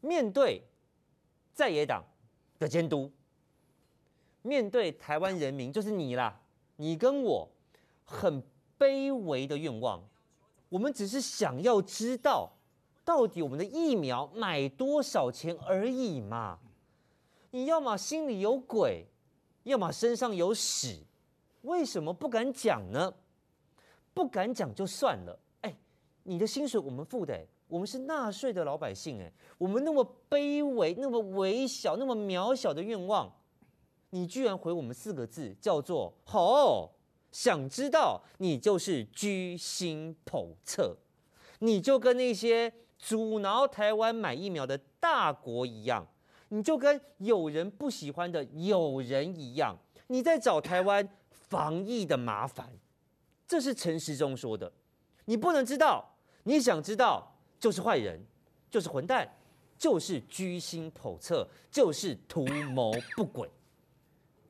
面对在野党的监督，面对台湾人民，就是你啦，你跟我很卑微的愿望，我们只是想要知道，到底我们的疫苗买多少钱而已嘛。你要么心里有鬼，要么身上有屎，为什么不敢讲呢？不敢讲就算了，哎，你的薪水我们付的，哎，我们是纳税的老百姓，哎，我们那么卑微、那么微小、那么渺小的愿望，你居然回我们四个字，叫做“好、”，想知道你就是居心叵测，你就跟那些阻挠台湾买疫苗的大国一样，你就跟有人不喜欢的友人一样，你在找台湾防疫的麻烦。这是陈时中说的，你不能知道，你想知道就是坏人，就是混蛋，就是居心叵测，就是图谋不轨。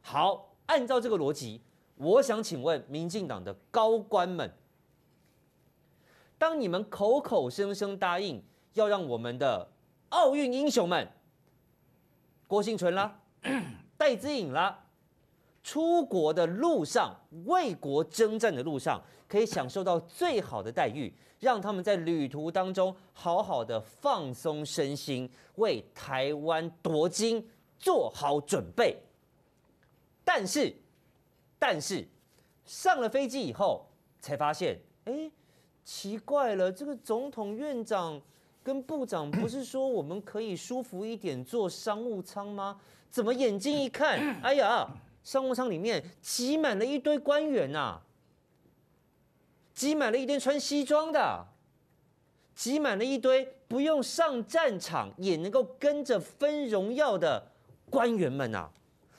好，按照这个逻辑，我想请问民进党的高官们，当你们口口声声答应要让我们的奥运英雄们郭婞淳啦、戴资颖啦。出国的路上，为国征战的路上，可以享受到最好的待遇，让他们在旅途当中好好的放松身心，为台湾夺金做好准备。但是，但是上了飞机以后，才发现，哎，奇怪了，这个总统、院长跟部长不是说我们可以舒服一点坐商务舱吗？怎么眼睛一看，哎呀！商务舱里面挤满了一堆官员呐、啊，挤满了一堆穿西装的，挤满了一堆不用上战场也能够跟着分荣耀的官员们呐、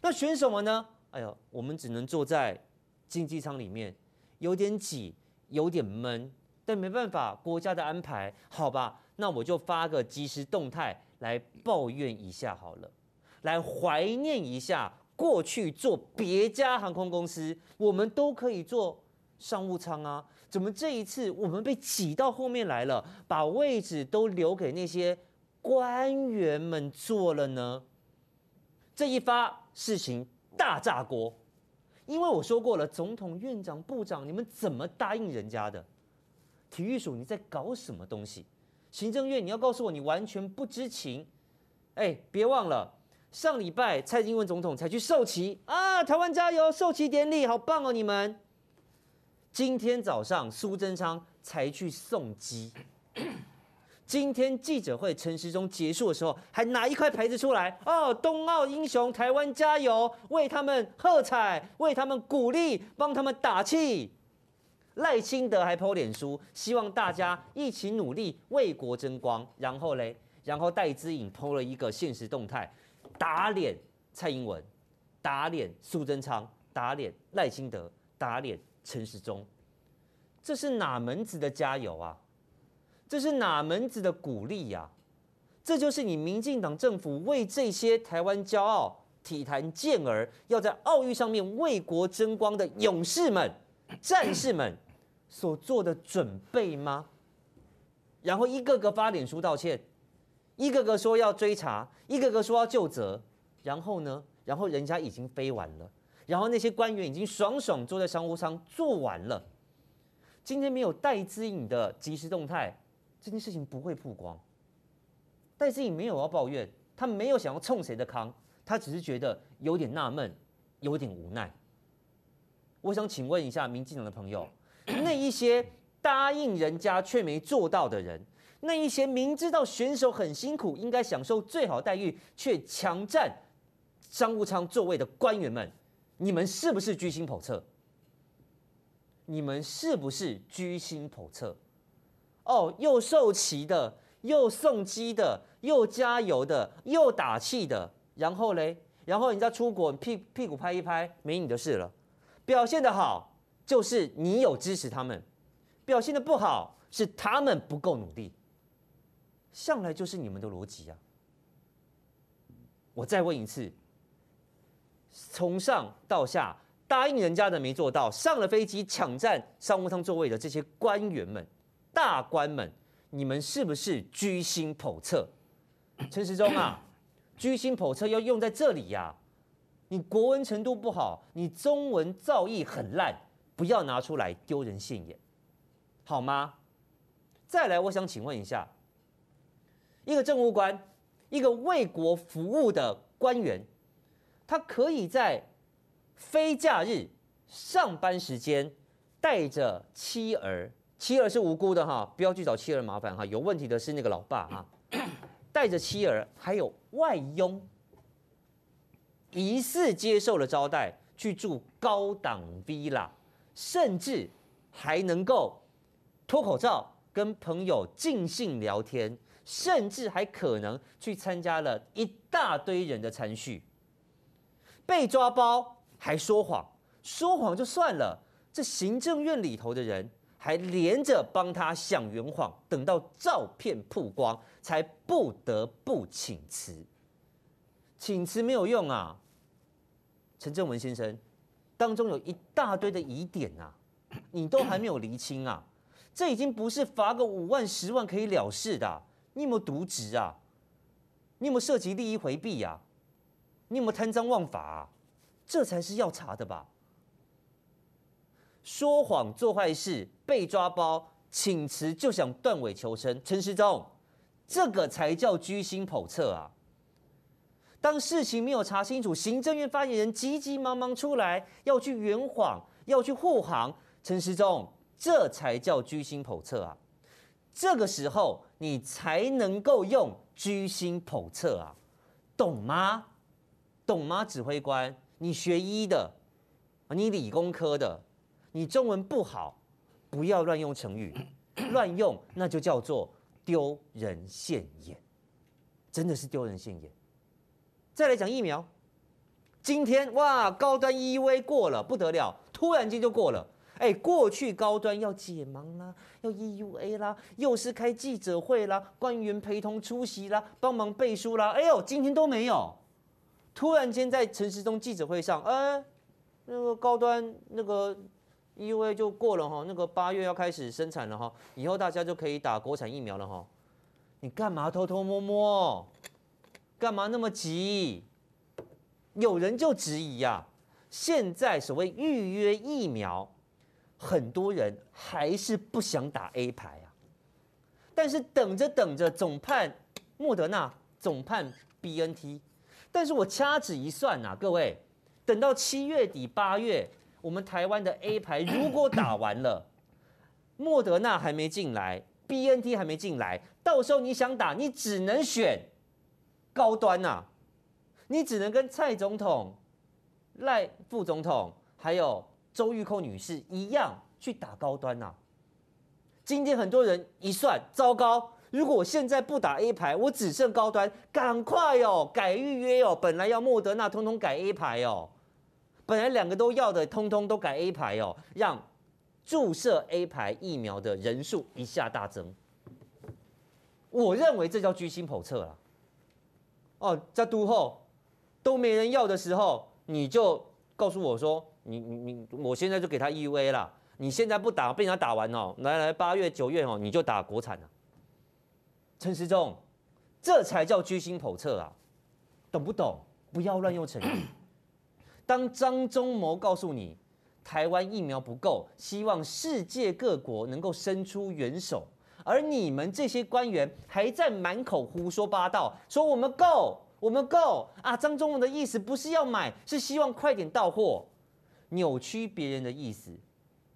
那选手们呢？哎呦，我们只能坐在经济舱里面，有点挤，有点闷，但没办法，国家的安排，好吧，那我就发个即时动态来抱怨一下好了，来怀念一下。过去坐别家航空公司，我们都可以坐商务舱啊，怎么这一次我们被挤到后面来了，把位置都留给那些官员们坐了呢？这一发事情大炸锅，因为我说过了，总统、院长、部长，你们怎么答应人家的？体育署你在搞什么东西？行政院你要告诉我你完全不知情？哎，别忘了。上礼拜蔡英文总统才去授旗啊，台湾加油！授旗典礼好棒哦，你们。今天早上苏贞昌才去送机。今天记者会陈时中结束的时候，还拿一块牌子出来哦，冬奥英雄，台湾加油，为他们喝彩，为他们鼓励，帮他们打气。赖清德还 po 脸书，希望大家一起努力，为国争光。然后嘞，然后戴资颖 po 了一个现实动态。打脸蔡英文，打脸苏贞昌，打脸赖清德，打脸陈时中，这是哪门子的加油啊？这是哪门子的鼓励呀？这就是你民进党政府为这些台湾骄傲、体坛健儿，要在奥运上面为国争光的勇士们、战士们所做的准备吗？然后一个个发脸书道歉。一个个说要追查，一个个说要就责，然后呢？然后人家已经飞完了，然后那些官员已经爽爽坐在商务舱做完了。今天没有戴资颖的即时动态，这件事情不会曝光。戴资颖没有要抱怨，他没有想要冲谁的康，他只是觉得有点纳闷，有点无奈。我想请问一下民进党的朋友，那一些答应人家却没做到的人。那一些明知道选手很辛苦，应该享受最好待遇，却强占商务舱座位的官员们，你们是不是居心叵测？你们是不是居心叵测？哦，又受旗的，又送机的，又加油的，又打气的，然后嘞，然后人家出国屁屁股拍一拍，没你的事了。表现的好，就是你有支持他们；表现的不好，是他们不够努力。向来就是你们的逻辑啊！我再问一次，从上到下答应人家的没做到，上了飞机抢占商务舱座位的这些官员们、大官们，你们是不是居心叵测？陈时中啊，居心叵测要用在这里呀、啊。你国文程度不好，你中文造诣很烂，不要拿出来丢人现眼，好吗？再来，我想请问一下，一个政务官，一个为国服务的官员，他可以在非假日上班时间带着妻儿，妻儿是无辜的哈，不要去找妻儿麻烦哈，有问题的是那个老爸哈，带着妻儿还有外佣。疑似接受了招待，去住高档 villa，甚至还能够脱口罩跟朋友尽兴聊天，甚至还可能去参加了一大堆人的餐叙。被抓包还说谎，说谎就算了，这行政院里头的人还连着帮他想圆谎，等到照片曝光才不得不请辞。请辞没有用啊。陈正文先生，当中有一大堆的疑点、啊，你都还没有厘清啊！这已经不是罚个五万、十万可以了事的、你有没有渎职啊？你有没有涉及利益回避啊？你有没有贪赃枉法啊？这才是要查的吧？说谎做坏事被抓包，请辞就想断尾求生，陈时中，这个才叫居心叵测啊！当事情没有查清楚，行政院发言人急急忙忙出来要去圆谎，要去护航，陈时中，这才叫居心叵测啊！这个时候你才能够用居心叵测啊，懂吗？懂吗？指挥官，你学医的，你理工科的，你中文不好，不要乱用成语，乱用那就叫做丢人现眼，真的是丢人现眼。再来讲疫苗，今天哇，高端 EUA 过了不得了，突然间就过了。哎，过去高端要解盲啦，要 EUA 啦，又是开记者会啦，官员陪同出席啦，帮忙背书啦。哎呦，今天都没有，突然间在陈时中记者会上，哎，那个高端那个 EUA 就过了哈，那个八月要开始生产了哈，以后大家就可以打国产疫苗了哈。你干嘛偷偷摸摸？干嘛那么急？有人就质疑呀、啊，现在所谓预约疫苗，很多人还是不想打 A 牌啊。但是等着等着，总判莫德纳，总判 BNT。但是我掐指一算呐、啊，各位，等到七月底八月，我们台湾的 A 牌如果打完了，莫德纳还没进来，BNT 还没进来，到时候你想打，你只能选。高端呐、啊，你只能跟蔡总统、赖副总统还有周玉蔻女士一样去打高端呐、啊。今天很多人一算，糟糕！如果我现在不打 A 牌，我只剩高端，赶快哦，改预约哦。本来要莫德纳，通通改 A 牌哦。本来两个都要的，通通都改 A 牌哦，让注射 A 牌疫苗的人数一下大增。我认为这叫居心叵测了。哦，在都后都没人要的时候，你就告诉我说，你你你，我现在就给他 EUA 了。你现在不打，被人家打完哦，来来，八月九月哦，你就打国产了。陈时中，这才叫居心叵测啊，懂不懂？不要乱用成语。当张忠谋告诉你台湾疫苗不够，希望世界各国能够伸出援手。而你们这些官员还在满口胡说八道，说我们够，我们够啊！张忠谋的意思不是要买，是希望快点到货，扭曲别人的意思，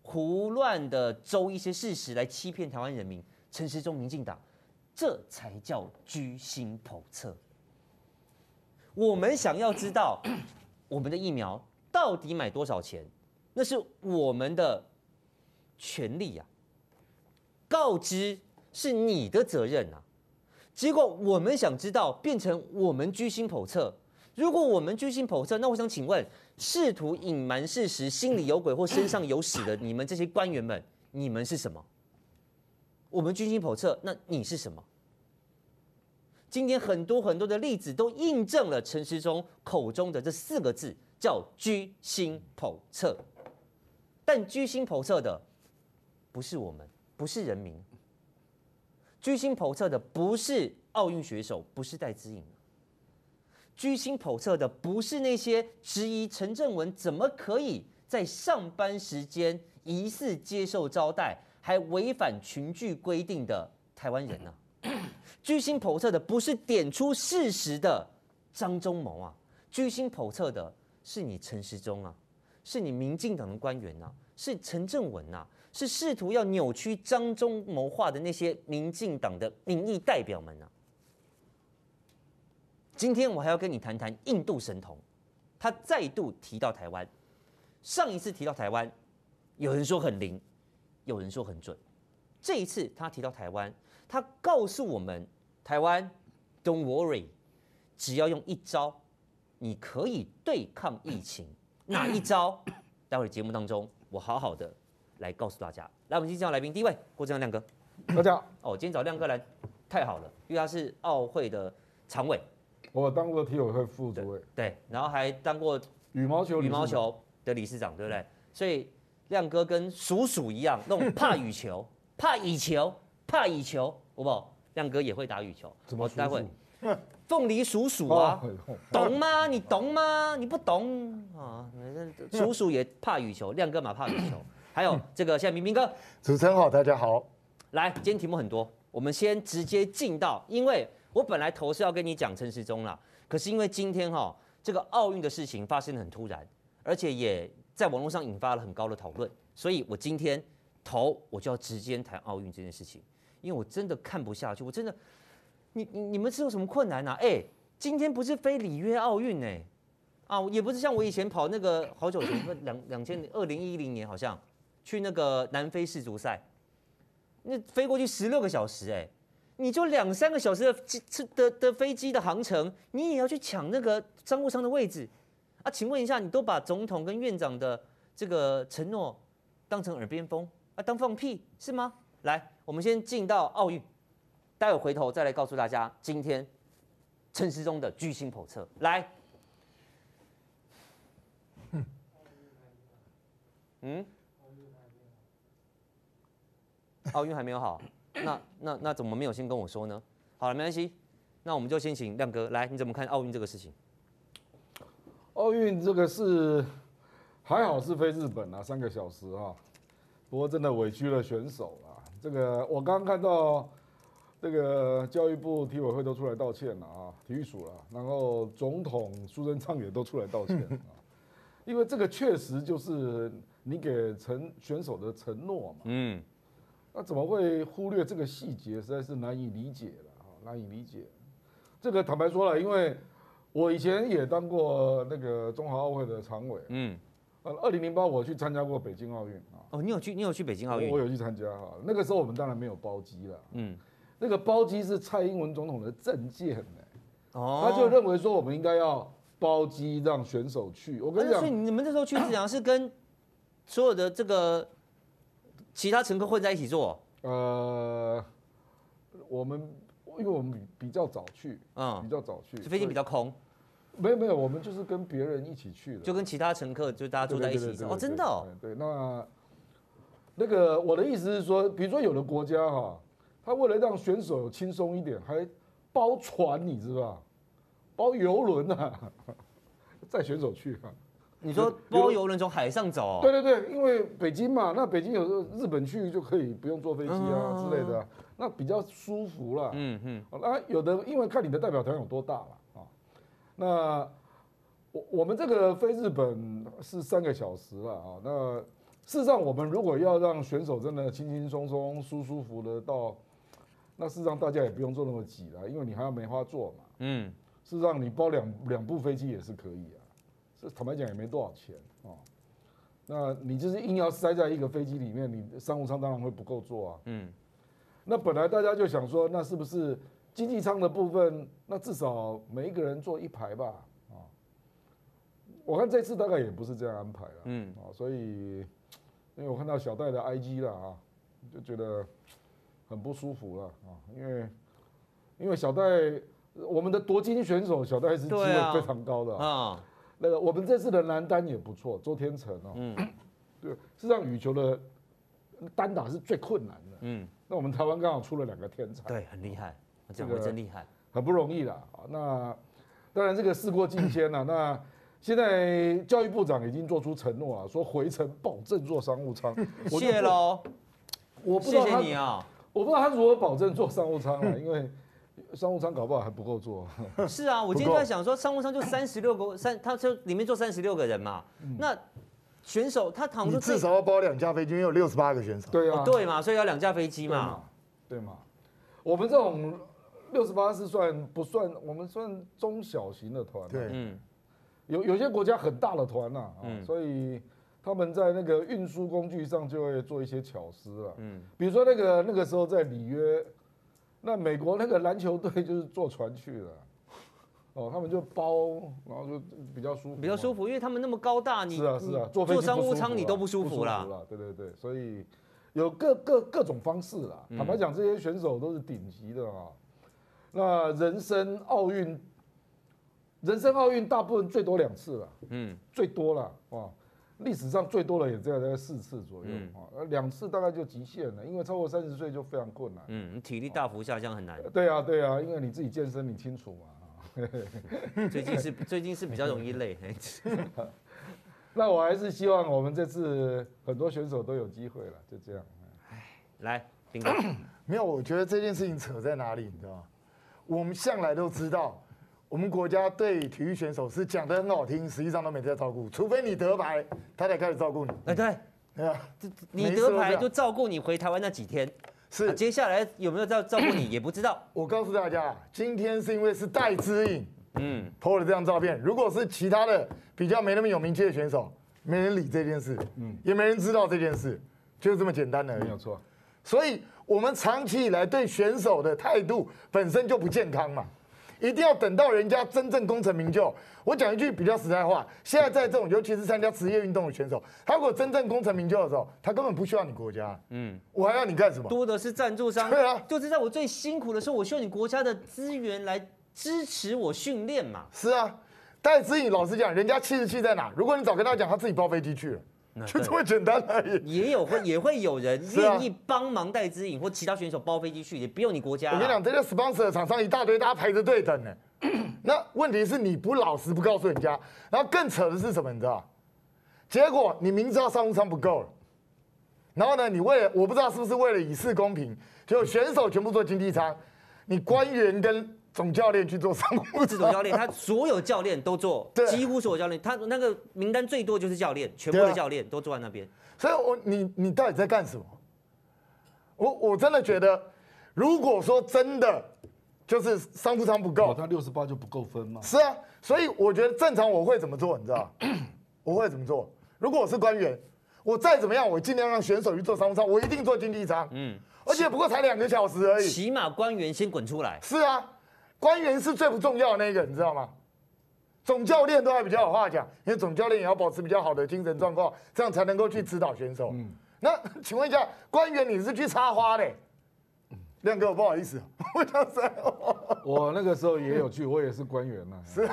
胡乱的诌一些事实来欺骗台湾人民。陈时中、民进党，这才叫居心叵测。我们想要知道我们的疫苗到底买多少钱，那是我们的权利呀、啊。告知是你的责任啊！结果我们想知道，变成我们居心叵测。如果我们居心叵测，那我想请问，试图隐瞒事实、心里有鬼或身上有屎的你们这些官员们，你们是什么？我们居心叵测，那你是什么？今天很多很多的例子都印证了陈时中口中的这四个字，叫居心叵测。但居心叵测的不是我们。不是人民，居心叵测的不是奥运选手，不是戴资颖。居心叵测的不是那些质疑陈正文怎么可以在上班时间疑似接受招待，还违反群聚规定的台湾人呢、啊？居心叵测的不是点出事实的张忠谋啊，居心叵测的是你陈时中啊，是你民进党的官员呐、啊，是陈正文呐、啊，是试图要扭曲张忠谋话的那些民进党的民意代表们啊。今天我还要跟你谈谈印度神童，他再度提到台湾。上一次提到台湾，有人说很灵，有人说很准。这一次他提到台湾，他告诉我们：台湾，Don't worry，只要用一招，你可以对抗疫情。哪一招？待会儿节目当中，我好好的来告诉大家。来，我们今天介绍来宾，第一位郭正亮亮哥。大家好。哦，今天找亮哥来，太好了，因为他是奥会的常委。我当过体委会副主委，对，然后还当过羽毛球羽毛球的理事长，对不对？所以亮哥跟鼠鼠一样，那种怕羽球、怕羽球、怕羽球，好不好？亮哥也会打羽球。怎么？待会 凤梨鼠鼠啊，懂吗？你懂吗？你不懂啊？鼠鼠也怕羽球，亮哥嘛怕羽球。还有这个，现在明明哥，主持人好，大家好。来，今天题目很多，我们先直接进到，因为。我本来头是要跟你讲陈时中啦，可是因为今天哈这个奥运的事情发生得很突然，而且也在网络上引发了很高的讨论，所以我今天头我就要直接谈奥运这件事情，因为我真的看不下去，我真的，你你你们是有什么困难啊？哎、今天不是飞里约奥运哎，啊也不是像我以前跑那个好久前两两千二零一零年好像去那个南非世足赛，那飞过去十六个小时哎。你就两三个小时的机的的飞机的航程，你也要去抢那个商务舱的位置啊？请问一下，你都把总统跟院长的这个承诺当成耳边风啊？当放屁是吗？来，我们先进到奥运，待会回头再来告诉大家今天陈时中的居心叵测。来，嗯，奥运还没有好。那那那怎么没有先跟我说呢？好了，没关系，那我们就先请亮哥来，你怎么看奥运这个事情？奥运这个是还好是飞日本啊，三个小时啊，不过真的委屈了选手啊。这个我刚刚看到这个教育部体委会都出来道歉了啊，体育署了，然后总统苏贞昌也都出来道歉啊，因为这个确实就是你给承选手的承诺嘛。嗯。那怎么会忽略这个细节？实在是难以理解了啊，难以理解。这个坦白说了，因为我以前也当过那个中华奥会的常委。嗯。呃，二零零八我去参加过北京奥运啊。哦，你有去？你有去北京奥运？我有去参加哈。那个时候我们当然没有包机了。嗯。那个包机是蔡英文总统的政见呢。哦。他就认为说我们应该要包机让选手去。我跟你讲，所以你们那时候去是讲是跟所有的这个。其他乘客混在一起坐？呃，我们因为我们比比较早去，嗯，比较早去，飞机比较空。没有没有，我们就是跟别人一起去的，就跟其他乘客就大家坐在一起哦，真的哦。对，那那个我的意思是说，比如说有的国家哈，他为了让选手轻松一点，还包船，你知道包游轮啊，载选手去啊。你说包游轮从海上走？对对对，因为北京嘛，那北京有时候日本去就可以不用坐飞机啊之类的，那比较舒服了。嗯嗯。那有的因为看你的代表团有多大了啊。那我我们这个飞日本是三个小时了啊。那事实上，我们如果要让选手真的轻轻松松、舒舒服的到，那事实上大家也不用坐那么挤了，因为你还要梅花座嘛。嗯。事实上，你包两两部飞机也是可以啊。这坦白讲也没多少钱啊，那你就是硬要塞在一个飞机里面，你商务舱当然会不够坐啊。嗯，那本来大家就想说，那是不是经济舱的部分，那至少每一个人坐一排吧？啊，我看这次大概也不是这样安排了。嗯，啊，所以因为我看到小戴的 IG 了啊，就觉得很不舒服了啊，因为因为小戴我们的夺金选手小戴是机会非常高的啊。那个我们这次的男单也不错，周天成哦，嗯，对，是让羽球的单打是最困难的。嗯，那我们台湾刚好出了两个天才，对，很厉害，这个真厉害，很不容易啦。那当然这个事过境迁了，那现在教育部长已经做出承诺了，说回程保证坐商务舱。谢喽，我不知道他谢谢你啊，我不知道他如何保证坐商务舱了，因为。商务舱搞不好还不够坐。是啊，我今天在想说，商务舱就三十六个三，他就里面坐三十六个人嘛。那选手他躺着至少要包两架飞机，因为有六十八个选手。对啊，对嘛，所以要两架飞机嘛。对嘛，我们这种六十八是算不算？我们算中小型的团。对，嗯，有有些国家很大的团呐，啊，所以他们在那个运输工具上就会做一些巧思了。嗯，比如说那个那个时候在里约。那美国那个篮球队就是坐船去的，哦，他们就包，然后就比较舒服，比较舒服，因为他们那么高大，你是啊是啊，坐坐商务舱你都不舒服啦，对对对，所以有各各各种方式啦。坦白讲，这些选手都是顶级的啊。那人生奥运，人生奥运大部分最多两次了，嗯，最多了啊。历史上最多的也只有大概四次左右啊，两次大概就极限了，因为超过三十岁就非常困难。嗯，体力大幅下降很难。对啊，对啊，因为你自己健身，你清楚嘛。最近是最近是比较容易累。那我还是希望我们这次很多选手都有机会了，就这样。来，丁哥，没有，我觉得这件事情扯在哪里，你知道吗？我们向来都知道。我们国家对体育选手是讲的很好听，实际上都没在照顾，除非你得牌，他才开始照顾你。哎，对，对啊，你得牌就照顾你回台湾那几天，是，接下来有没有照照顾你 也不知道。我告诉大家，今天是因为是戴之颖，嗯，po 了这张照片。如果是其他的比较没那么有名气的选手，没人理这件事，嗯，也没人知道这件事，就是这么简单的，没有错。所以我们长期以来对选手的态度本身就不健康嘛。一定要等到人家真正功成名就。我讲一句比较实在话，现在在这种尤其是参加职业运动的选手，他如果真正功成名就的时候，他根本不需要你国家。嗯，我还要你干什么？多的是赞助商。对啊，就是在我最辛苦的时候，我需要你国家的资源来支持我训练嘛。是啊，戴资颖老实讲，人家气是气在哪？如果你早跟他讲，他自己包飞机去了。就这么简单而已。也有会也会有人愿意帮忙戴资颖或其他选手包飞机去，也不用你国家。我跟你讲，这个 sponsor 厂商一大堆，大家排着队等呢。那问题是你不老实，不告诉人家，然后更扯的是什么？你知道？结果你明知道商务舱不够了，然后呢，你为了我不知道是不是为了以示公平，就选手全部坐经济舱，你官员跟总教练去做商务舱。总教练他所有教练都做，几乎所有教练，他那个名单最多就是教练，全部的教练都坐在那边。所以我你你到底在干什么？我我真的觉得，如果说真的。就是商务舱不够，他六十八就不够分吗？是啊，所以我觉得正常我会怎么做，你知道？我会怎么做？如果我是官员，我再怎么样，我尽量让选手去做商务舱，我一定做经济舱。嗯，而且不过才两个小时而已。起码官员先滚出来。是啊，官员是最不重要的那个，你知道吗？总教练都还比较有话讲，因为总教练也要保持比较好的精神状况，这样才能够去指导选手。嗯，那请问一下，官员你是去插花的？亮哥，不好意思，我 我那个时候也有去，我也是官员嘛。是，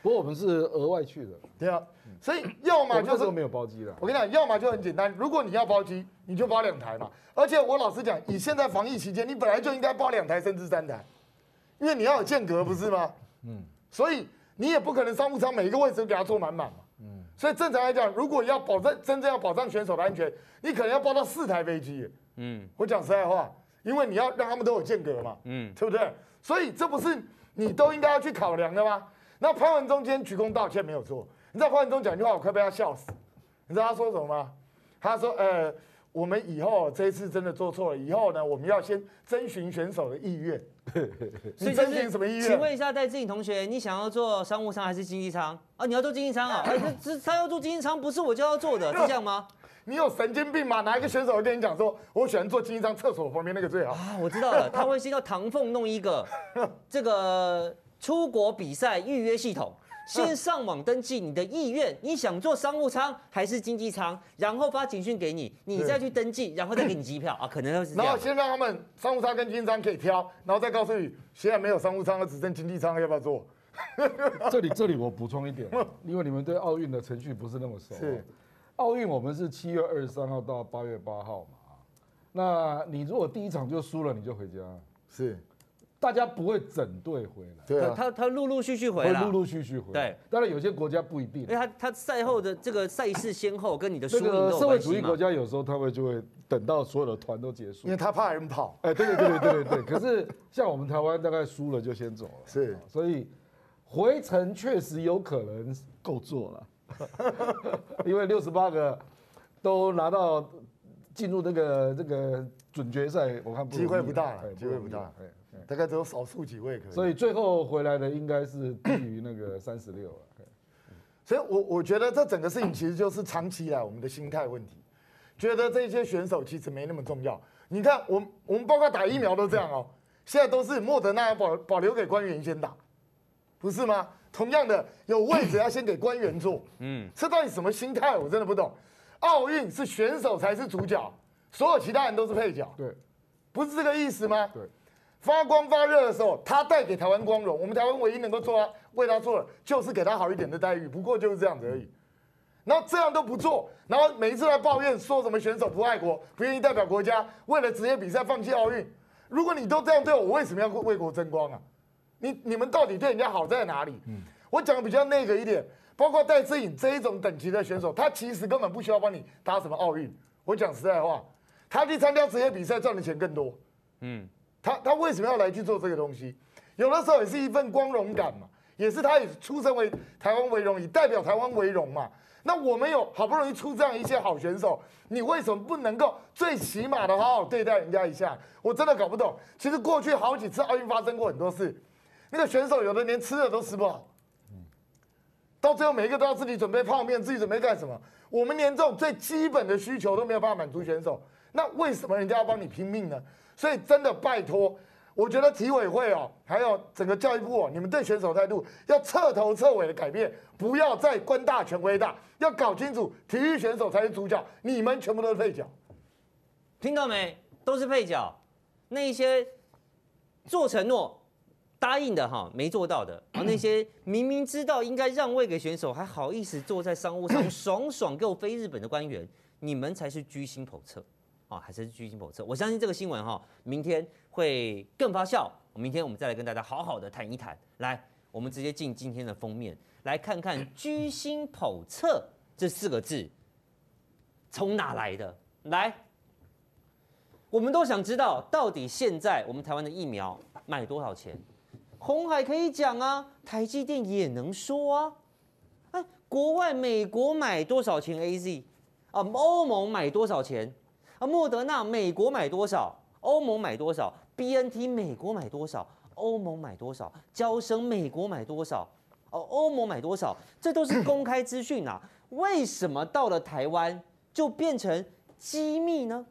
不过我们是额外去的。对啊，所以要么就是没有包机了。我跟你讲，要么就很简单，如果你要包机，你就包两台嘛。而且我老实讲，你现在防疫期间，你本来就应该包两台甚至三台，因为你要有间隔，不是吗？嗯。所以你也不可能商务舱每一个位置都给他坐满满嘛。嗯。所以正常来讲，如果要保证真正要保障选手的安全，你可能要包到四台飞机。嗯。我讲实在话。因为你要让他们都有间隔嘛，嗯，对不对？所以这不是你都应该要去考量的吗？那潘文忠今天鞠躬道歉没有错，你知道潘文忠讲一句话，我快被他笑死。你知道他说什么吗？他说：“呃，我们以后这一次真的做错了，以后呢，我们要先征询选手的意愿。你征询什么意愿？请问一下戴志颖同学，你想要坐商务舱还是经济舱啊？你要做经济舱啊？哎，这他要做经济舱，不是我就要做的，是这样吗？” 你有神经病吗？哪一个选手会跟你讲说，我喜欢坐经济舱厕所旁边那个最好啊？我知道了，他会先叫唐凤弄一个这个出国比赛预约系统，先上网登记你的意愿，你想坐商务舱还是经济舱，然后发简讯给你，你再去登记，然后再给你机票啊？可能会是这样。然后先让他们商务舱跟经济舱可以挑，然后再告诉你，现在没有商务舱了，只剩经济舱，要不要坐？这里这里我补充一点，因为你们对奥运的程序不是那么熟。是。奥运我们是七月二十三号到八月八号嘛，那你如果第一场就输了，你就回家。是。大家不会整队回来，对啊，他他陆陆续续回来，陆陆续续回来。对，当然有些国家不一定，因为他他赛后的这个赛事先后跟你的输赢都有关系嘛。社会主义国家有时候他们就会等到所有的团都结束，因为他怕人跑。哎，对对对对对对。可是像我们台湾大概输了就先走了，是，所以回程确实有可能够做了，因为六十八个都拿到进入那个这个准决赛，我看机会不大了，机会不大。大概只有少数几位可以，所以最后回来的应该是低于那个三十六了。所以我我觉得这整个事情其实就是长期以来我们的心态问题，觉得这些选手其实没那么重要。你看，我们我们包括打疫苗都这样哦，现在都是莫德纳要保保留给官员先打，不是吗？同样的，有位置要先给官员坐，嗯，这到底什么心态？我真的不懂。奥运是选手才是主角，所有其他人都是配角，对，不是这个意思吗？对。发光发热的时候，他带给台湾光荣。我们台湾唯一能够做他为他做的，就是给他好一点的待遇。不过就是这样子而已。然后这样都不做，然后每一次来抱怨说什么选手不爱国，不愿意代表国家，为了职业比赛放弃奥运。如果你都这样对我，我为什么要为国争光啊？你你们到底对人家好在哪里？嗯我讲的比较那个一点，包括戴志颖这一种等级的选手，他其实根本不需要帮你打什么奥运。我讲实在话，他去参加职业比赛赚的钱更多。嗯。他他为什么要来去做这个东西？有的时候也是一份光荣感嘛，也是他以出生为台湾为荣，以代表台湾为荣嘛。那我们有好不容易出这样一些好选手，你为什么不能够最起码的好好对待人家一下？我真的搞不懂。其实过去好几次奥运发生过很多事，那个选手有的连吃的都吃不好，到最后每一个都要自己准备泡面，自己准备干什么？我们连这种最基本的需求都没有办法满足选手，那为什么人家要帮你拼命呢？所以真的拜托，我觉得体委会哦，还有整个教育部哦，你们对选手态度要彻头彻尾的改变，不要再官大权威大，要搞清楚体育选手才是主角，你们全部都是配角。听到没？都是配角。那一些做承诺、答应的哈，没做到的，而，那些明明知道应该让位给选手，还好意思坐在商务舱 爽爽给我飞日本的官员，你们才是居心叵测。还是居心叵测。我相信这个新闻哈，明天会更发酵。明天我们再来跟大家好好的谈一谈。来，我们直接进今天的封面，来看看“居心叵测”这四个字从哪来的。来，我们都想知道，到底现在我们台湾的疫苗卖多少钱？红海可以讲啊，台积电也能说啊。哎，国外美国买多少钱？AZ 啊，欧盟买多少钱？莫德纳美国买多少？欧盟买多少？BNT 美国买多少？欧盟买多少？交生美国买多少？哦，欧盟买多少？这都是公开资讯啊！为什么到了台湾就变成机密呢？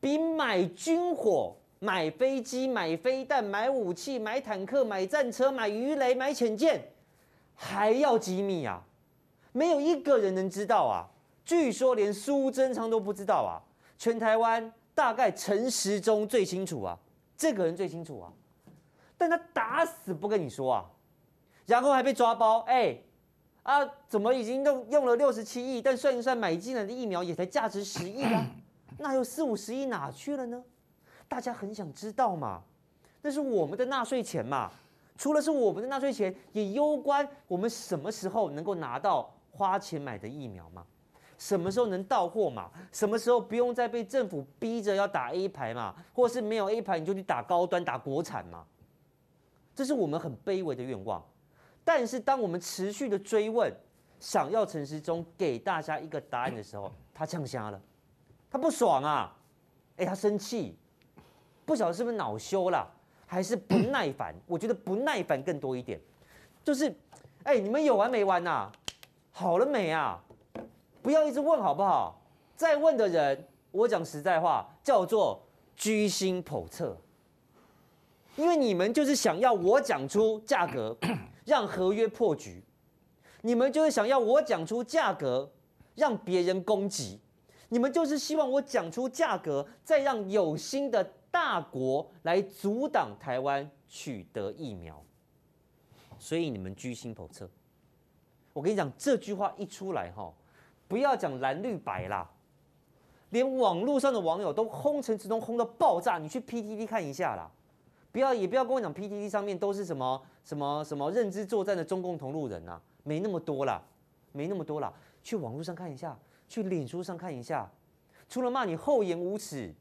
比买军火、买飞机、买飞弹、买武器、买坦克、买战车、买鱼雷、买潜舰还要机密啊！没有一个人能知道啊！据说连苏贞昌都不知道啊！全台湾大概陈时中最清楚啊，这个人最清楚啊，但他打死不跟你说啊，然后还被抓包，哎，啊，怎么已经用用了六十七亿，但算一算买进来的疫苗也才价值十亿啊，那有四五十亿哪去了呢？大家很想知道嘛，那是我们的纳税钱嘛，除了是我们的纳税钱，也攸关我们什么时候能够拿到花钱买的疫苗嘛。什么时候能到货嘛？什么时候不用再被政府逼着要打 A 牌嘛？或是没有 A 牌你就去打高端、打国产嘛？这是我们很卑微的愿望。但是当我们持续的追问，想要陈时中给大家一个答案的时候，他呛瞎了，他不爽啊！哎，他生气，不晓得是不是恼羞了，还是不耐烦？我觉得不耐烦更多一点，就是，哎，你们有完没完呐、啊？好了没啊？不要一直问好不好？再问的人，我讲实在话，叫做居心叵测。因为你们就是想要我讲出价格，让合约破局；你们就是想要我讲出价格，让别人攻击；你们就是希望我讲出价格，再让有心的大国来阻挡台湾取得疫苗。所以你们居心叵测。我跟你讲，这句话一出来，哈。不要讲蓝绿白啦，连网络上的网友都轰成直通轰到爆炸。你去 PTT 看一下啦，不要也不要跟我讲 PTT 上面都是什么什么什么认知作战的中共同路人啊，没那么多啦，没那么多啦。去网络上看一下，去脸书上看一下，除了骂你厚颜无耻、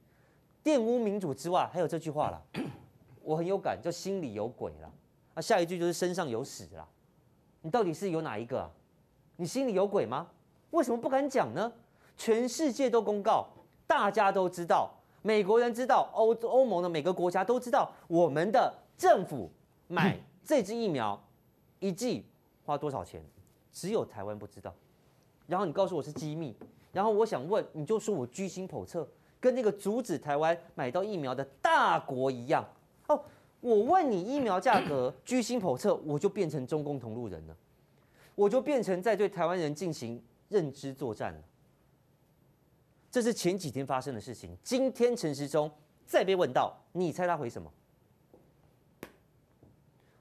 玷污民主之外，还有这句话啦，我很有感，叫心里有鬼啦。啊，下一句就是身上有屎啦。你到底是有哪一个啊？你心里有鬼吗？为什么不敢讲呢？全世界都公告，大家都知道，美国人知道，欧欧盟的每个国家都知道，我们的政府买这支疫苗一剂花多少钱，只有台湾不知道。然后你告诉我是机密，然后我想问，你就说我居心叵测，跟那个阻止台湾买到疫苗的大国一样。哦，我问你疫苗价格 居心叵测，我就变成中共同路人了，我就变成在对台湾人进行认知作战了。这是前几天发生的事情。今天陈时中再被问到，你猜他回什么？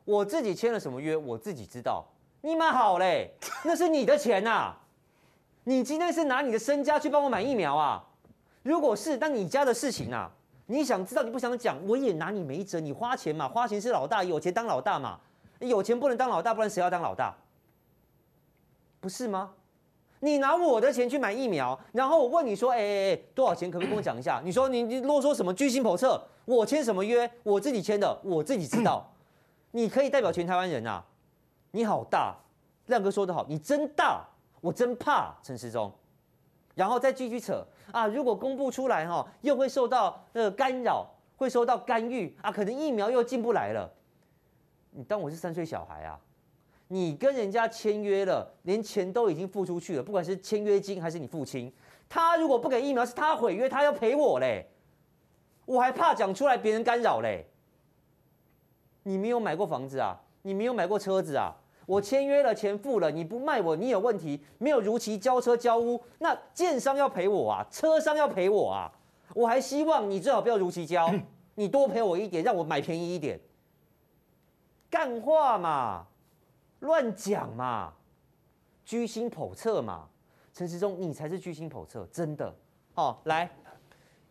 我自己签了什么约，我自己知道。你妈好嘞，那是你的钱呐、啊。你今天是拿你的身家去帮我买疫苗啊？如果是，那你家的事情啊。你想知道，你不想讲，我也拿你没辙。你花钱嘛，花钱是老大，有钱当老大嘛。有钱不能当老大，不然谁要当老大？不是吗？你拿我的钱去买疫苗，然后我问你说，哎哎哎，多少钱？可不可以跟我讲一下？你说你你啰嗦什么？居心叵测？我签什么约？我自己签的，我自己知道。你可以代表全台湾人啊！你好大，亮哥说得好，你真大，我真怕陈时中。然后再继续扯啊！如果公布出来哈，又会受到呃干扰，会受到干预啊，可能疫苗又进不来了。你当我是三岁小孩啊？你跟人家签约了，连钱都已经付出去了，不管是签约金还是你付清，他如果不给疫苗，是他毁约，他要赔我嘞，我还怕讲出来别人干扰嘞。你没有买过房子啊？你没有买过车子啊？我签约了，钱付了，你不卖我，你有问题，没有如期交车交屋，那建商要赔我啊，车商要赔我啊，我还希望你最好不要如期交，你多赔我一点，让我买便宜一点。干话嘛。乱讲嘛，居心叵测嘛，陈时中你才是居心叵测，真的。哦，来，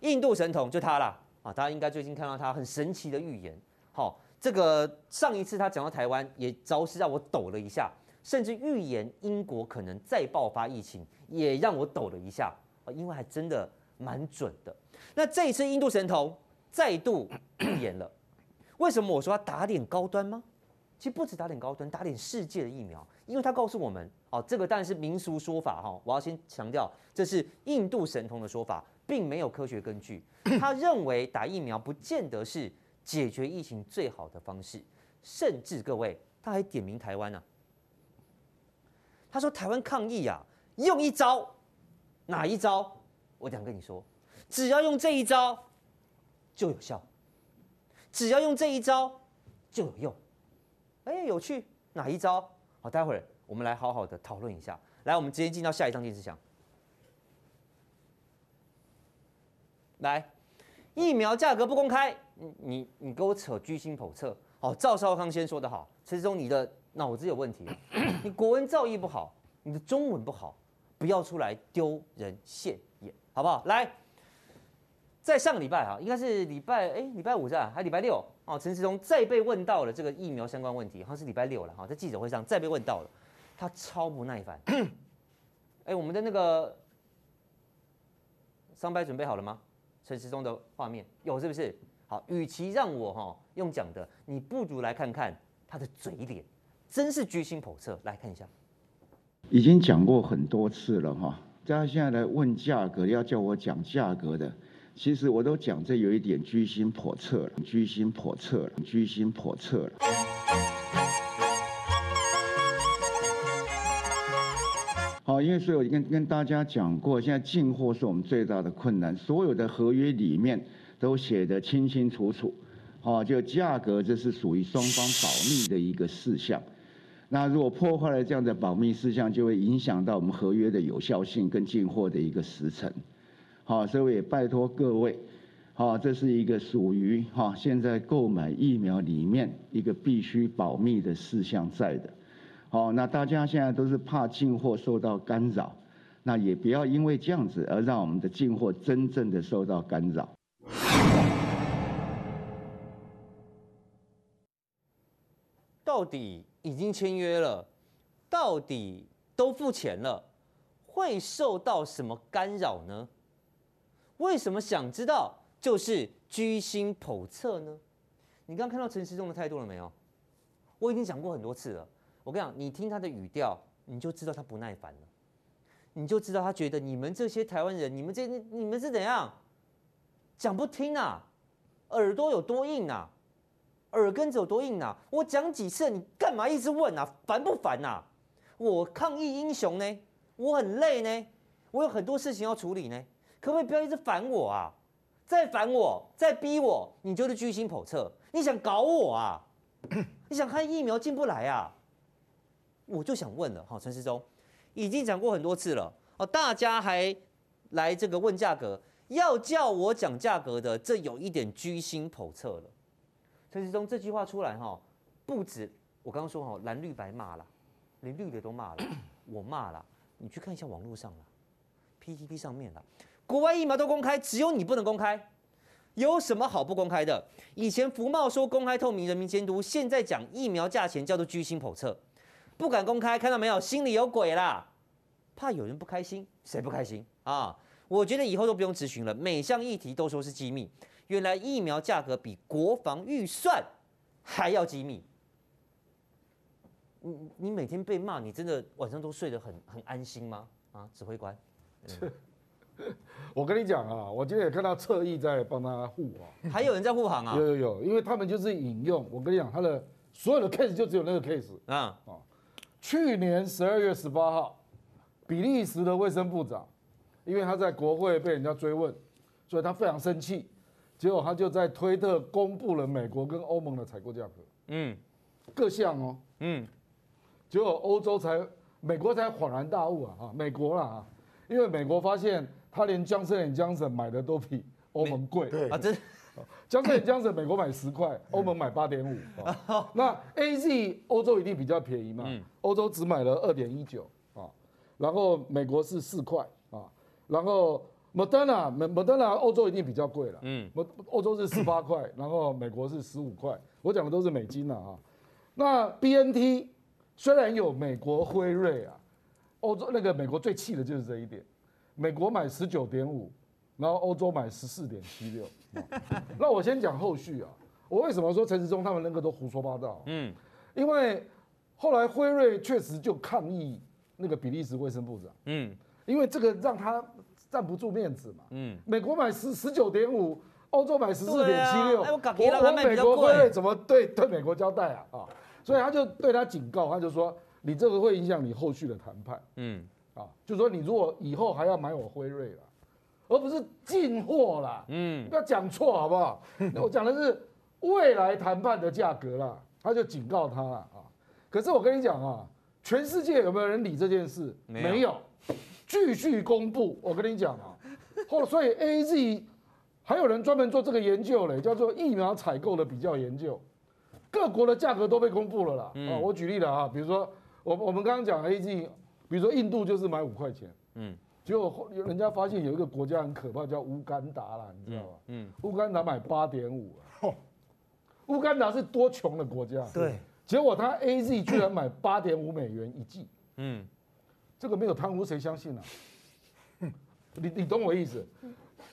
印度神童就他了啊，大家应该最近看到他很神奇的预言。好、哦，这个上一次他讲到台湾，也着实让我抖了一下，甚至预言英国可能再爆发疫情，也让我抖了一下啊，因为还真的蛮准的。那这一次印度神童再度预言了，为什么我说他打脸高端吗？其实不止打点高端，打点世界的疫苗，因为他告诉我们，哦，这个当然是民俗说法哈，我要先强调，这是印度神童的说法，并没有科学根据。他认为打疫苗不见得是解决疫情最好的方式，甚至各位，他还点名台湾呢、他说台湾抗疫、啊，用一招，哪一招？我想跟你说，只要用这一招就有效，只要用这一招就有用。哎，有趣，哪一招？好，待会儿我们来好好的讨论一下。来，我们直接进到下一张电视墙。来，疫苗价格不公开，你你你给我扯居心叵测。好，赵少康先说的好，陈时中你的脑子有问题，你国文造诣不好，你的中文不好，不要出来丢人现眼，好不好？来。在上个礼拜哈，应该是礼拜哎，礼拜五是吧？还礼拜六哦。陈时中再被问到了这个疫苗相关问题，好像是礼拜六了哈，在记者会上再被问到了，他超不耐烦。哎，我们的那个商拍准备好了吗？陈时中的画面有是不是？好，与其让我哈用讲的，你不如来看看他的嘴脸，真是居心叵测。来看一下，已经讲过很多次了哈，大家现在来问价格，要叫我讲价格的。其实我都讲，这有一点居心叵测了，居心叵测了，居心叵测了。好，因为所以我跟跟大家讲过，现在进货是我们最大的困难，所有的合约里面都写得清清楚楚。好，就价格这是属于双方保密的一个事项。那如果破坏了这样的保密事项，就会影响到我们合约的有效性跟进货的一个时程。好，所以我也拜托各位，好，这是一个属于哈现在购买疫苗里面一个必须保密的事项在的。好，那大家现在都是怕进货受到干扰，那也不要因为这样子而让我们的进货真正的受到干扰。到底已经签约了，到底都付钱了，会受到什么干扰呢？为什么想知道就是居心叵测呢？你刚刚看到陈时中的态度了没有？我已经讲过很多次了。我跟你讲，你听他的语调，你就知道他不耐烦了，你就知道他觉得你们这些台湾人，你们这你们是怎样讲不听啊？耳朵有多硬啊？耳根子有多硬啊？我讲几次，你干嘛一直问啊？烦不烦啊？我抗议英雄呢？我很累呢，我有很多事情要处理呢。可不可以不要一直烦我啊？再烦我，再逼我，你就是居心叵测。你想搞我啊？你想看疫苗进不来啊？我就想问了，哈，陈时中已经讲过很多次了，哦，大家还来这个问价格，要叫我讲价格的，这有一点居心叵测了。陈时中这句话出来，哈，不止我刚刚说，哈，蓝绿白骂了，连绿的都骂了，我骂了，你去看一下网络上了，PTP 上面了。国外疫苗都公开，只有你不能公开，有什么好不公开的？以前福茂说公开透明、人民监督，现在讲疫苗价钱叫做居心叵测，不敢公开，看到没有？心里有鬼啦，怕有人不开心，谁不开心啊？我觉得以后都不用咨询了，每项议题都说是机密。原来疫苗价格比国防预算还要机密。你你每天被骂，你真的晚上都睡得很很安心吗？啊，指挥官。我跟你讲啊，我今天也看到侧翼在帮他护啊，还有人在护航啊？有有有，因为他们就是引用我跟你讲，他的所有的 case 就只有那个 case 啊啊。去年十二月十八号，比利时的卫生部长，因为他在国会被人家追问，所以他非常生气，结果他就在推特公布了美国跟欧盟的采购价格，嗯，各项哦，嗯，结果欧洲才，美国才恍然大悟啊啊，美国啦啊，因为美国发现。他连江森江森买的都比欧盟贵，对。啊，真江森江森美国买十块，欧盟买八点五，那 A Z 欧洲一定比较便宜嘛，欧洲只买了二点一九啊，然后美国是四块啊，然后 Moderna Moderna 欧洲一定比较贵了，嗯，欧洲是十八块，然后美国是十五块，我讲的都是美金了啊，那 B N T 虽然有美国辉瑞啊，欧洲那个美国最气的就是这一点。美国买十九点五，然后欧洲买十四点七六。那我先讲后续啊，我为什么说陈时中他们那个都胡说八道？嗯，因为后来辉瑞确实就抗议那个比利时卫生部长，嗯，因为这个让他站不住面子嘛，嗯，美国买十十九点五，欧洲买十四点七六，我我美国辉瑞怎么对对美国交代啊？啊，所以他就对他警告，他就说你这个会影响你后续的谈判，嗯。啊，就是说你如果以后还要买我辉瑞了，而不是进货啦，嗯，不要讲错好不好？我讲的是未来谈判的价格啦，他就警告他了啊。可是我跟你讲啊，全世界有没有人理这件事？没有，继续公布。我跟你讲啊，后 所以 AZ 还有人专门做这个研究嘞，叫做疫苗采购的比较研究，各国的价格都被公布了啦。啊，我举例了啊，比如说我我们刚刚讲 AZ。比如说印度就是买五块钱，嗯，结果人家发现有一个国家很可怕，叫乌干达啦，你知道吧？嗯，乌干达买八点五，乌干达是多穷的国家，对，结果他 AZ 居然买八点五美元一剂，嗯，这个没有贪污谁相信啊？你你懂我意思？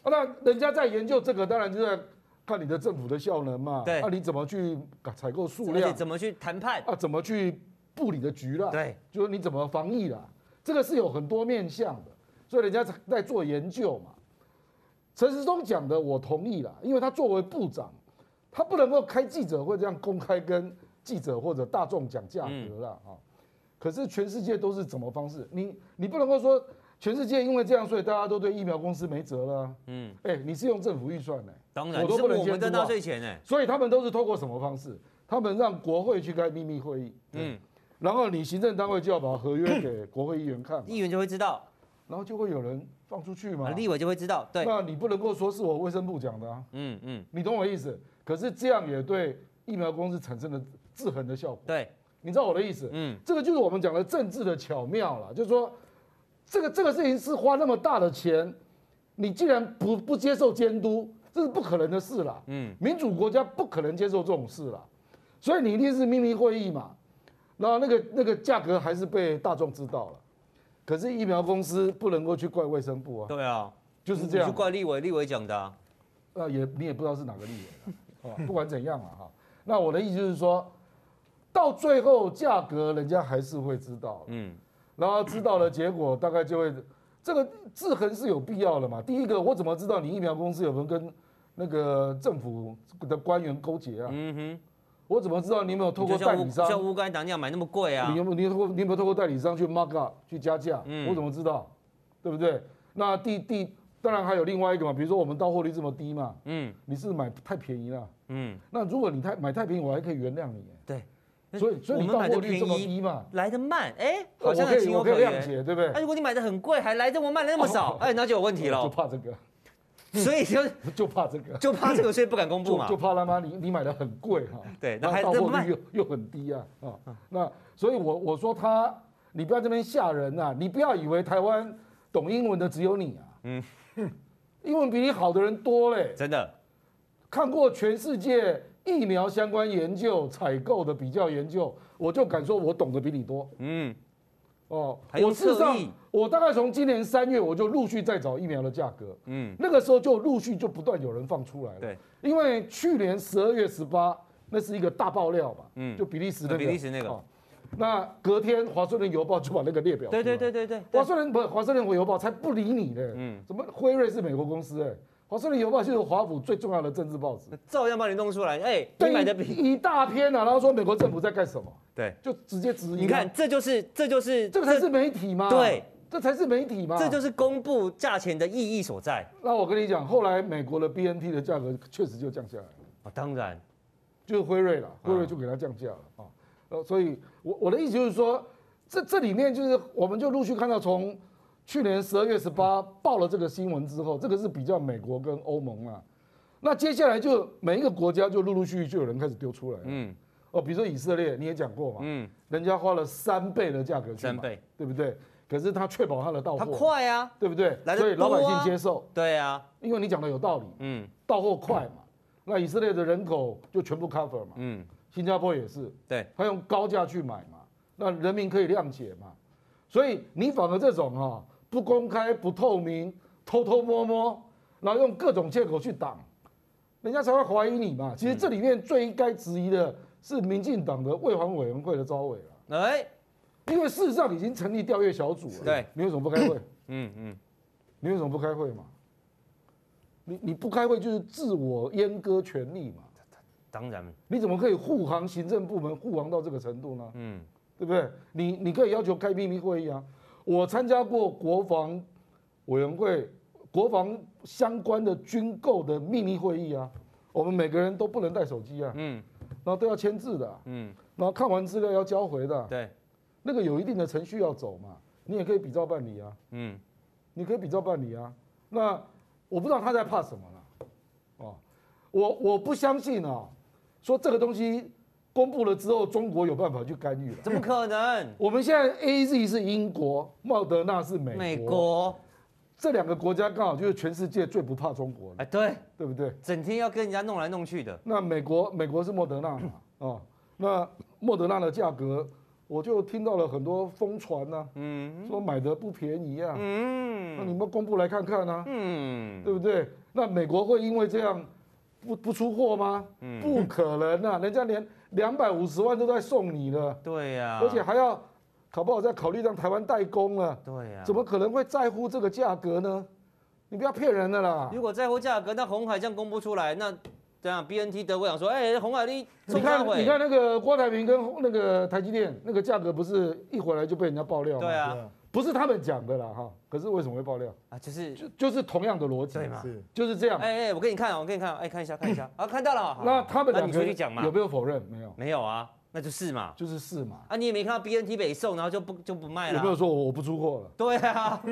那人家在研究这个，当然就在看你的政府的效能嘛，对，那你怎么去采购数量？怎么去谈判？啊，怎么去？布里的局了，对，就是你怎么防疫了，这个是有很多面向的，所以人家在做研究嘛。陈时中讲的我同意了，因为他作为部长，他不能够开记者会这样公开跟记者或者大众讲价格了啊。嗯、可是全世界都是怎么方式？你你不能够说全世界因为这样，所以大家都对疫苗公司没辙了。嗯，哎，你是用政府预算呢？当然，我都不能监督啊。我们的纳税钱哎，所以他们都是透过什么方式？他们让国会去开秘密会议。嗯。然后你行政单位就要把合约给国会议员看，议员就会知道，然后就会有人放出去嘛，立委就会知道。对，那你不能够说是我卫生部讲的啊，嗯嗯，你懂我意思？可是这样也对疫苗公司产生了制衡的效果。对，你知道我的意思？嗯，这个就是我们讲的政治的巧妙了，就是说这个这个事情是花那么大的钱，你既然不不接受监督，这是不可能的事啦。嗯，民主国家不可能接受这种事啦，所以你一定是秘密会议嘛。然后那个那个价格还是被大众知道了，可是疫苗公司不能够去怪卫生部啊。对啊，就是这样。去怪立委，立委讲的啊。呃，也你也不知道是哪个立委了，不管怎样啊哈。那我的意思就是说，到最后价格人家还是会知道，嗯，然后知道了结果大概就会，这个制衡是有必要的嘛。第一个，我怎么知道你疫苗公司有没有跟那个政府的官员勾结啊？嗯哼。我怎么知道你有没有透过代理商？像乌干达那样买那么贵啊？你有没有你透你有没有透过代理商去 mark up 去加价？嗯、我怎么知道？对不对？那第第当然还有另外一个嘛，比如说我们到货率这么低嘛，嗯，你是买太便宜了，嗯，那如果你太买太便宜，我还可以原谅你，对，所以所以你到货率这么低嘛，来的慢，哎、欸，好像可以我可以谅解，对不对？那如果你买的很贵，还来这么慢，来那么少，哎、哦，那就有问题了，就怕这个。所以就 就怕这个，就怕这个，所以不敢公布嘛。就怕他妈你你买的很贵哈，对，那还到货率又又很低啊啊，那所以我我说他，你不要这边吓人呐，你不要以为台湾懂英文的只有你啊，嗯，英文比你好的人多嘞，真的，看过全世界疫苗相关研究采购的比较研究，我就敢说我懂得比你多，嗯。哦，我事实上，我大概从今年三月我就陆续在找疫苗的价格，嗯，那个时候就陆续就不断有人放出来了，对，因为去年十二月十八那是一个大爆料嘛，嗯，就比利时那个，比利时那个，那隔天华盛顿邮报就把那个列表，对对对对对，华盛顿不，华盛顿邮报才不理你呢，嗯，怎么辉瑞是美国公司哎？华盛顿邮报就是华府最重要的政治报纸，照样帮你弄出来。哎、欸，你买的比一大篇啊，然后说美国政府在干什么？对，就直接质疑。你看，这就是这就是这个才是媒体吗？对，这才是媒体吗？这就是公布价钱的意义所在。那我跟你讲，后来美国的 BNT 的价格确实就降下来了。啊，当然，就是辉瑞了，辉瑞就给它降价了啊。呃，所以我我的意思就是说，这这里面就是我们就陆续看到从。去年十二月十八报了这个新闻之后，这个是比较美国跟欧盟啊，那接下来就每一个国家就陆陆续续就有人开始丢出来，嗯，哦，比如说以色列你也讲过嘛，嗯，人家花了三倍的价格去买，三倍，对不对？可是他确保他的到货，他快啊，对不对？所以老百姓接受，对啊，因为你讲的有道理，嗯，到货快嘛，那以色列的人口就全部 cover 嘛，嗯，新加坡也是，对，他用高价去买嘛，那人民可以谅解嘛，所以你反而这种哈。不公开、不透明、偷偷摸摸，然后用各种借口去挡，人家才会怀疑你嘛。其实这里面最应该质疑的是民进党的卫环委员会的招委了。哎，因为事实上已经成立调阅小组了。对，你为什么不开会？嗯嗯，你为什么不开会嘛？你你不开会就是自我阉割权利嘛。当然。你怎么可以护航行政部门护航到这个程度呢？嗯，对不对？你你可以要求开秘密会议啊。我参加过国防委员会、国防相关的军购的秘密会议啊，我们每个人都不能带手机啊，嗯，然后都要签字的，嗯，然后看完资料要交回的，对，那个有一定的程序要走嘛，你也可以比照办理啊，嗯，你可以比照办理啊，那我不知道他在怕什么了，哦，我我不相信啊，说这个东西。公布了之后，中国有办法去干预了？怎么可能？我们现在 A Z 是英国，莫德纳是美国，美国这两个国家刚好就是全世界最不怕中国的。哎，对，对不对？整天要跟人家弄来弄去的。那美国，美国是莫德纳嘛？哦，那莫德纳的价格，我就听到了很多疯传呐，嗯，说买的不便宜啊，嗯，那你们公布来看看啊，嗯，对不对？那美国会因为这样不不出货吗？嗯，不可能啊，人家连。两百五十万都在送你了，对呀，而且还要考不好再考虑让台湾代工了，对呀，怎么可能会在乎这个价格呢？你不要骗人的啦！如果在乎价格，那红海这样公布出来，那这样 BNT 德国想说，哎，红海你你看你看那个郭台铭跟那个台积电那个价格不是一回来就被人家爆料吗？对啊。不是他们讲的啦哈，可是为什么会爆料啊？就是就就是同样的逻辑，对吗？是就是这样。哎哎，我给你看，我给你看，哎，看一下，看一下，啊，看到了。那他们两个有没有否认？没有，没有啊，那就是嘛，就是是嘛。啊，你也没看到 BNT 北送，然后就不就不卖了。有没有说我不出货了？对啊，